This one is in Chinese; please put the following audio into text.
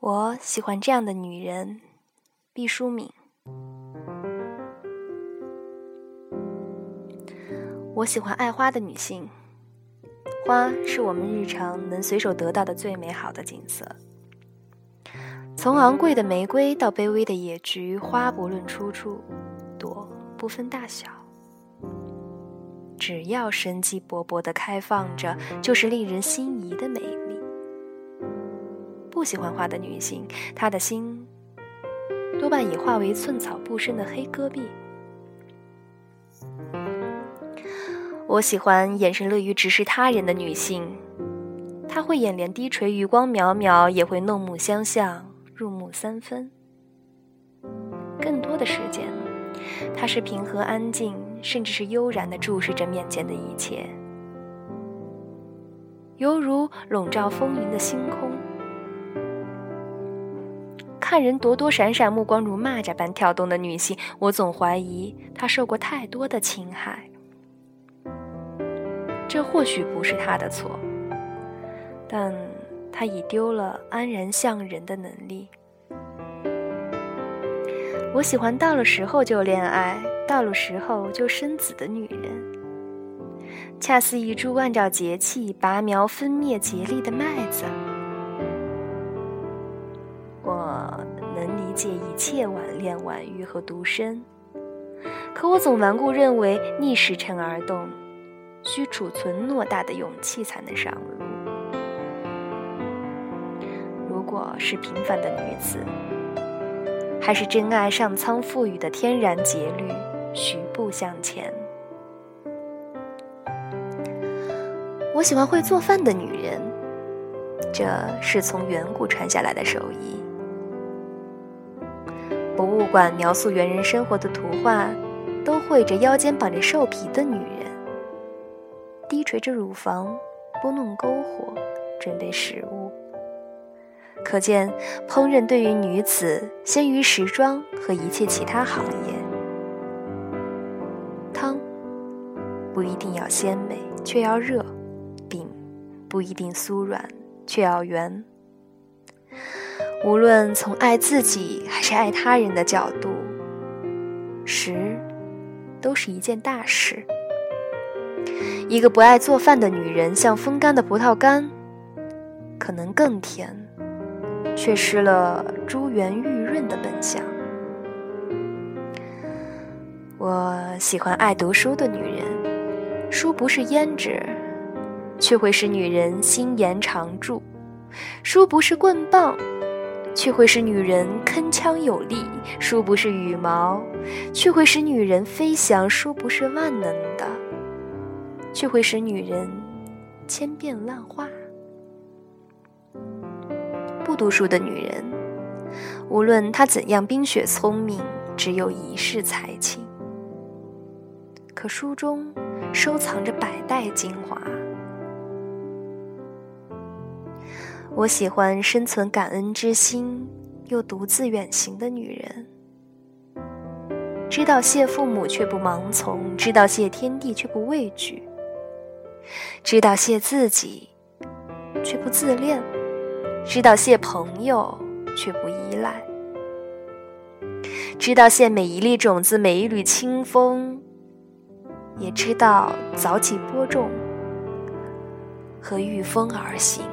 我喜欢这样的女人，毕淑敏。我喜欢爱花的女性，花是我们日常能随手得到的最美好的景色。从昂贵的玫瑰到卑微的野菊，花不论出处，朵不分大小，只要生机勃勃地开放着，就是令人心仪的美。不喜欢花的女性，她的心多半已化为寸草不生的黑戈壁。我喜欢眼神乐于直视他人的女性，她会眼帘低垂，余光渺渺，也会怒目相向。入木三分，更多的时间，他是平和安静，甚至是悠然地注视着面前的一切，犹如笼罩风云的星空。看人躲躲闪闪，目光如蚂蚱般跳动的女性，我总怀疑她受过太多的侵害。这或许不是她的错，但。她已丢了安然向人的能力。我喜欢到了时候就恋爱，到了时候就生子的女人，恰似一株按照节气拔苗分灭竭力的麦子。理解一切晚恋、晚育和独身，可我总顽固认为逆时辰而动，需储存偌大的勇气才能上路。如果是平凡的女子，还是真爱上苍赋予的天然节律，徐步向前。我喜欢会做饭的女人，这是从远古传下来的手艺。博物馆描述猿人生活的图画，都绘着腰间绑着兽皮的女人，低垂着乳房，拨弄篝火，准备食物。可见，烹饪对于女子先于时装和一切其他行业。汤不一定要鲜美，却要热；饼不一定酥软，却要圆。无论从爱自己还是爱他人的角度，食都是一件大事。一个不爱做饭的女人，像风干的葡萄干，可能更甜。却失了珠圆玉润的本相。我喜欢爱读书的女人，书不是胭脂，却会使女人心颜常驻；书不是棍棒，却会使女人铿锵有力；书不是羽毛，却会使女人飞翔；书不是万能的，却会使女人千变万化。不读书的女人，无论她怎样冰雪聪明，只有一世才情。可书中收藏着百代精华。我喜欢生存感恩之心又独自远行的女人，知道谢父母却不盲从，知道谢天地却不畏惧，知道谢自己却不自恋。知道谢朋友，却不依赖；知道谢每一粒种子，每一缕清风，也知道早起播种和御风而行。